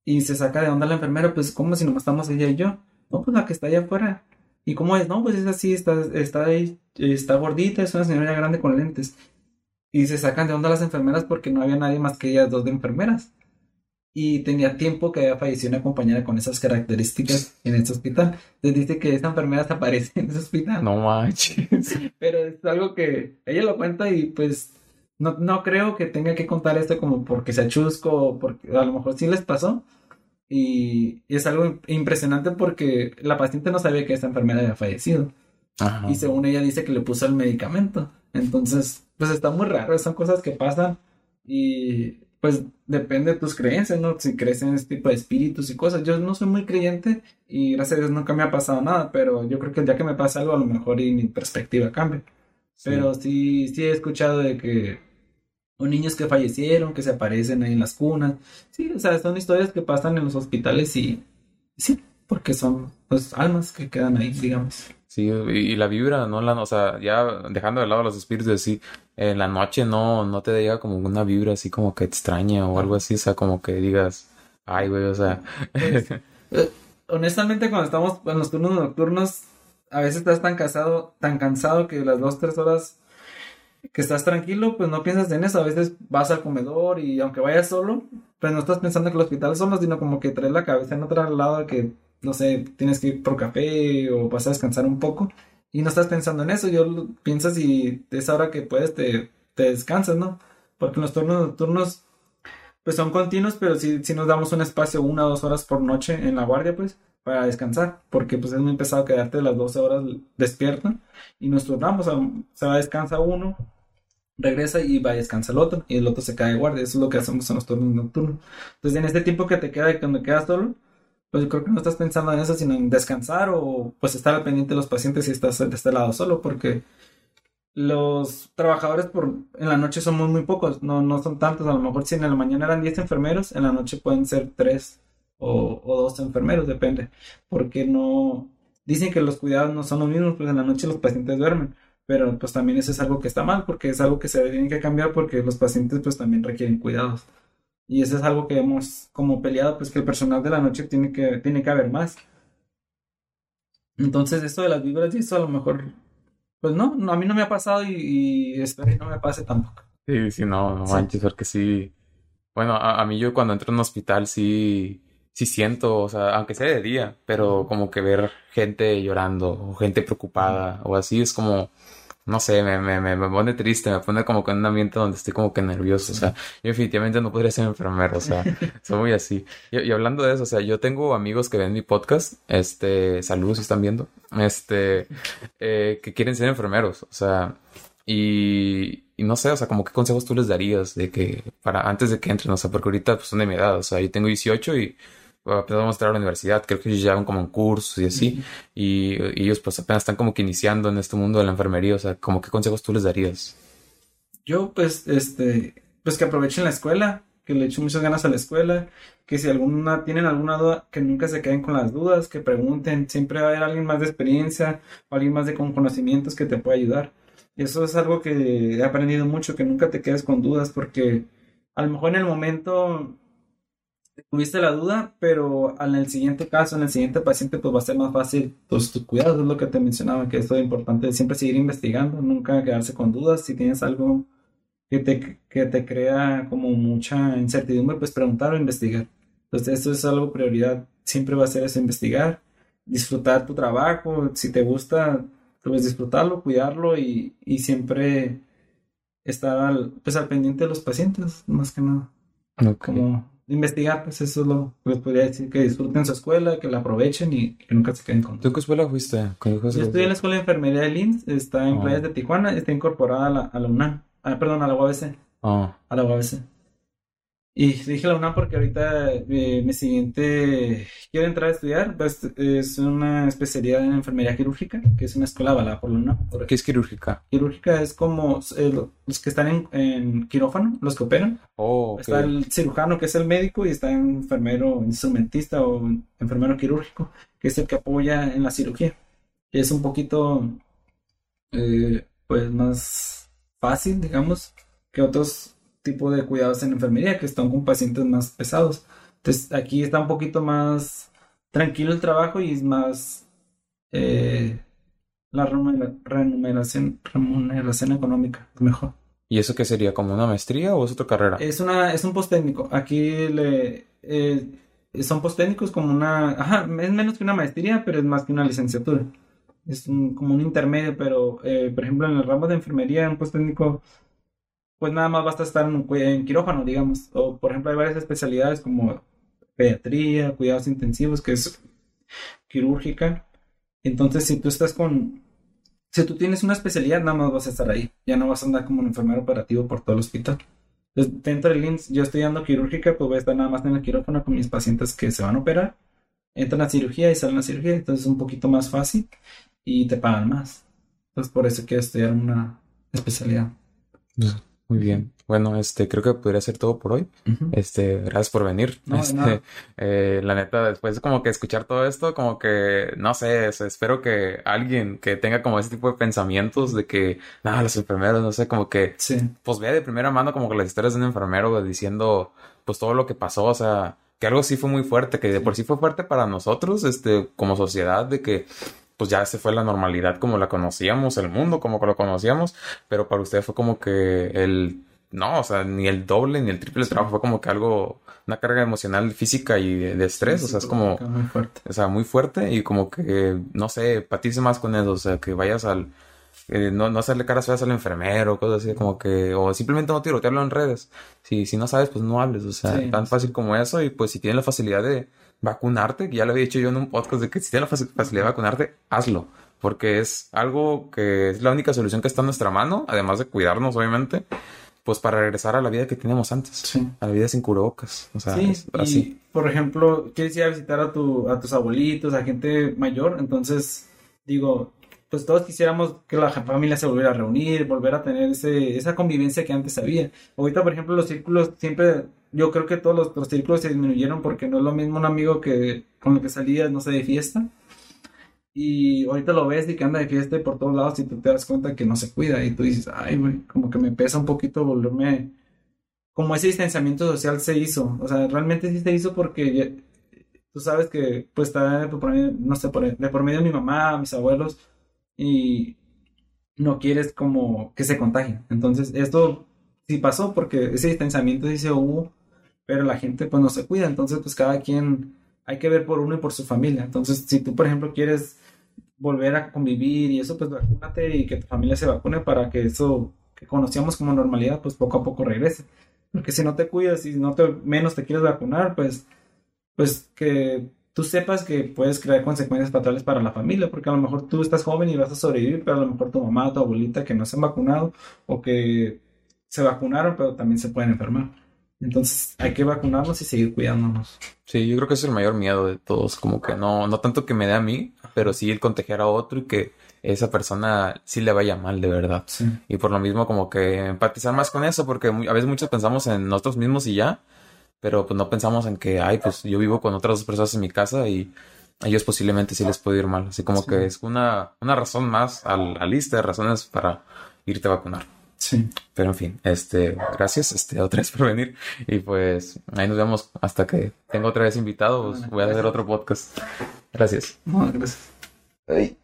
S2: Y se saca de onda la enfermera, pues, ¿cómo si nomás estamos ella y yo? No, pues la que está allá afuera. ¿Y cómo es? No, pues es así, está, está ahí, está gordita, es una señora grande con lentes. Y se sacan de onda las enfermeras porque no había nadie más que ellas dos de enfermeras. Y tenía tiempo que había fallecido una compañera con esas características en ese hospital. Entonces dice que esta enfermera aparece en ese hospital.
S1: No manches.
S2: Pero es algo que ella lo cuenta y pues no, no creo que tenga que contar esto como porque se achusco o porque a lo mejor sí les pasó. Y, es algo impresionante porque la paciente no sabía que esta enfermera había fallecido. Y según ella dice que le puso el medicamento. Entonces, pues está muy raro, son cosas que pasan y pues depende de tus creencias, ¿no? Si crees en este tipo de espíritus y cosas. Yo no soy muy creyente y gracias a Dios nunca me ha pasado nada, pero yo creo que el día que me pase algo a lo mejor y mi perspectiva cambia. Pero sí, sí he escuchado de que o niños que fallecieron, que se aparecen ahí en las cunas. Sí, o sea, son historias que pasan en los hospitales y sí, porque son pues almas que quedan ahí, digamos.
S1: Sí, y, la vibra, ¿no? La, o sea, ya dejando de lado los espíritus, así, en la noche no, no te llega como una vibra así como que extraña o algo así, o sea, como que digas, ay, güey, o sea.
S2: Pues, eh, honestamente, cuando estamos en los turnos nocturnos, a veces estás tan cansado, tan cansado que las dos, tres horas que estás tranquilo, pues no piensas en eso. A veces vas al comedor y aunque vayas solo, pues no estás pensando que el hospital solo, sino como que traes la cabeza en otro lado que, no sé, tienes que ir por café o vas a descansar un poco. Y no estás pensando en eso, yo piensas y es hora que puedes, te, te descansas, ¿no? Porque los turnos nocturnos, pues son continuos, pero si, si nos damos un espacio una o dos horas por noche en la guardia, pues para descansar, porque pues es muy pesado quedarte las 12 horas despierto y nos turnamos, se va descansa uno, regresa y va a descansar el otro y el otro se cae de guardia. Eso es lo que hacemos en los turnos nocturnos. Entonces, en este tiempo que te queda y cuando quedas solo, pues yo creo que no estás pensando en eso, sino en descansar o pues estar al pendiente de los pacientes si estás de este lado solo, porque los trabajadores en la noche somos muy pocos, no, no son tantos, a lo mejor si en la mañana eran 10 enfermeros, en la noche pueden ser 3 o, o 2 enfermeros, depende, porque no dicen que los cuidados no son los mismos, pues en la noche los pacientes duermen pero pues también eso es algo que está mal porque es algo que se tiene que cambiar porque los pacientes pues también requieren cuidados. Y eso es algo que hemos como peleado, pues que el personal de la noche tiene que, tiene que haber más. Entonces esto de las vibras y eso a lo mejor, pues no, a mí no me ha pasado y, espero que no me pase tampoco.
S1: Sí, sí, no, no manches, porque sí. Bueno, a, a, mí yo cuando entro en un hospital sí, sí siento, o sea, aunque sea de día, pero como que ver gente llorando o gente preocupada o así es como no sé, me, me, me, pone triste, me pone como que en un ambiente donde estoy como que nervioso, o sea, yo definitivamente no podría ser enfermero, o sea, soy muy así. Y, hablando de eso, o sea, yo tengo amigos que ven mi podcast, este, saludos si están viendo, este, eh, que quieren ser enfermeros, o sea, y, y no sé, o sea, como qué consejos tú les darías de que, para, antes de que entren, o sea, porque ahorita pues son de mi edad, o sea, yo tengo 18 y apenas vamos a entrar a la universidad, creo que ellos llevan como en cursos y así, y, ellos pues apenas están como que iniciando en este mundo de la enfermería, o sea, como qué consejos tú les darías?
S2: Yo pues, este, pues que aprovechen la escuela, que le echen muchas ganas a la escuela, que si alguna tienen alguna duda, que nunca se queden con las dudas, que pregunten, siempre va a haber alguien más de experiencia o alguien más de con conocimientos que te pueda ayudar. Y eso es algo que he aprendido mucho, que nunca te quedes con dudas, porque a lo mejor en el momento tuviste la duda, pero en el siguiente caso, en el siguiente paciente, pues va a ser más fácil pues, tu cuidado, es lo que te mencionaba, que es lo importante, siempre seguir investigando, nunca quedarse con dudas, si tienes algo que te, que te crea como mucha incertidumbre, pues preguntar o investigar. Entonces, eso es algo prioridad, siempre va a ser eso, investigar, disfrutar tu trabajo, si te gusta, pues disfrutarlo, cuidarlo y, y siempre estar al, pues, al pendiente de los pacientes, más que nada. Como investigar, pues eso es lo que les podría decir, que disfruten su escuela, que la aprovechen y que nunca se queden con...
S1: ¿Tú qué escuela fuiste?
S2: Yo estudié en la Escuela de Enfermería de Linz, está en oh. Playas de Tijuana, está incorporada a la, a la UNAM, ah, perdón, a la UABC.
S1: Oh.
S2: A la UABC. Y dije la UNAM porque ahorita eh, mi siguiente quiero entrar a estudiar, pues es una especialidad en enfermería quirúrgica, que es una escuela avalada por la UNAM.
S1: ¿Qué es quirúrgica?
S2: Quirúrgica es como eh, los que están en, quirófano, los que operan.
S1: Oh,
S2: Está el cirujano, que es el médico, y está el enfermero instrumentista o enfermero quirúrgico, que es el que apoya en la cirugía. Es un poquito, eh, pues, más fácil, digamos, que otros tipo de cuidados en enfermería que están con pacientes más pesados. Entonces aquí está un poquito más tranquilo el trabajo y es más eh, la remuneración, remuneración económica mejor.
S1: ¿Y eso qué sería? ¿Como una maestría o es otra carrera?
S2: Es una, es un post técnico. Aquí le eh, son post técnicos como una, ajá, es menos que una maestría, pero es más que una licenciatura. Es como un intermedio, pero eh, por ejemplo en el ramo de enfermería, un post técnico, pues nada más basta estar en, en quirófano, digamos. O por ejemplo hay varias especialidades como pediatría, cuidados intensivos, que es quirúrgica. Entonces, si tú estás con, si tú tienes una especialidad, nada más vas a estar ahí. Ya no vas a andar como un enfermero operativo por todo el hospital. Entonces, dentro del INS, yo estoy dando quirúrgica, pues voy a estar nada más en el quirófano con mis pacientes que se van a operar. Entran a cirugía y salen a cirugía, entonces es un poquito más fácil y te pagan más. Entonces, por eso quiero estudiar una especialidad.
S1: Muy bien. Bueno, este, creo que podría ser todo por hoy. Este, gracias por venir. este, eh, la neta, después como que escuchar todo esto, como que, no sé, espero que alguien que tenga como ese tipo de pensamientos de que, nada, los enfermeros, no sé, como que, pues vea de primera mano como que las historias de un enfermero diciendo, pues todo lo que pasó, o sea, que algo sí fue muy fuerte, que de por sí fue fuerte para nosotros, este, como sociedad, de que pues ya se fue la normalidad como la conocíamos, el mundo como lo conocíamos, pero para usted fue como que el, no, o sea, ni el doble ni el triple trabajo, fue como que algo, una carga emocional, física y de, estrés, o sea, es como,
S2: muy fuerte.
S1: o sea, muy fuerte y como que, no sé, patice más con eso, o sea, que vayas al, eh, no, no hacerle caras feas al enfermero, cosas así, como que, o simplemente no tirotearlo en redes. Si, si no sabes, pues no hables, o sea, tan fácil como eso, y pues si tienes la facilidad de, vacunarte, que ya lo había dicho yo en un podcast de que si tienes la facilidad de vacunarte, hazlo, porque es algo que es la única solución que está en nuestra mano, además de cuidarnos, obviamente, pues para regresar a la vida que teníamos antes, a la vida sin cubrebocas, o sea, así.
S2: por ejemplo, quieres ir a visitar a, tu, a tus abuelitos, a gente mayor, entonces, digo, pues todos quisiéramos que la familia se volviera a reunir, volver a tener ese, esa convivencia que antes había. Ahorita, por ejemplo, los círculos siempre yo creo que todos los, círculos se disminuyeron porque no es lo mismo un amigo que con el que salías, no sé, de fiesta. Y ahorita lo ves y que anda de fiesta por todos lados y tú te das cuenta que no se cuida. Y tú dices, ay, güey, como que me pesa un poquito volverme. Como ese distanciamiento social se hizo. O sea, realmente sí se hizo porque tú sabes que, pues, está por medio, no sé, por, de por medio de mi mamá, mis abuelos. Y no quieres como que se contagien. Entonces, esto sí pasó porque ese distanciamiento sí se hubo pero la gente pues no se cuida, entonces pues cada quien hay que ver por uno y por su familia. Entonces, si tú, por ejemplo, quieres volver a convivir y eso, pues vacúnate y que tu familia se vacune para que eso que conocíamos como normalidad, pues poco a poco regrese. Porque si no te cuidas y no te menos te quieres vacunar, pues pues que tú sepas que puedes crear consecuencias fatales para la familia, porque a lo mejor tú estás joven y vas a sobrevivir, pero a lo mejor tu mamá, tu abuelita que no se han vacunado o que se vacunaron, pero también se pueden enfermar. Entonces hay que vacunarnos y seguir cuidándonos.
S1: Sí, yo creo que es el mayor miedo de todos, como que no, no tanto que me dé a mí, pero sí el contagiar a otro y que esa persona sí le vaya mal de verdad. Y por lo mismo como que empatizar más con eso, porque a veces muchos pensamos en nosotros mismos y ya, pero pues no pensamos en que, ay, pues yo vivo con otras dos personas en mi casa y a ellos posiblemente sí les puede ir mal. Así como que es una, una razón más a la lista de razones para irte a vacunar.
S2: Sí.
S1: Pero en fin, este, gracias, este, otra vez por venir. Y pues ahí nos vemos hasta que tengo otra vez invitados. voy a hacer otro podcast. Gracias.
S2: No, gracias.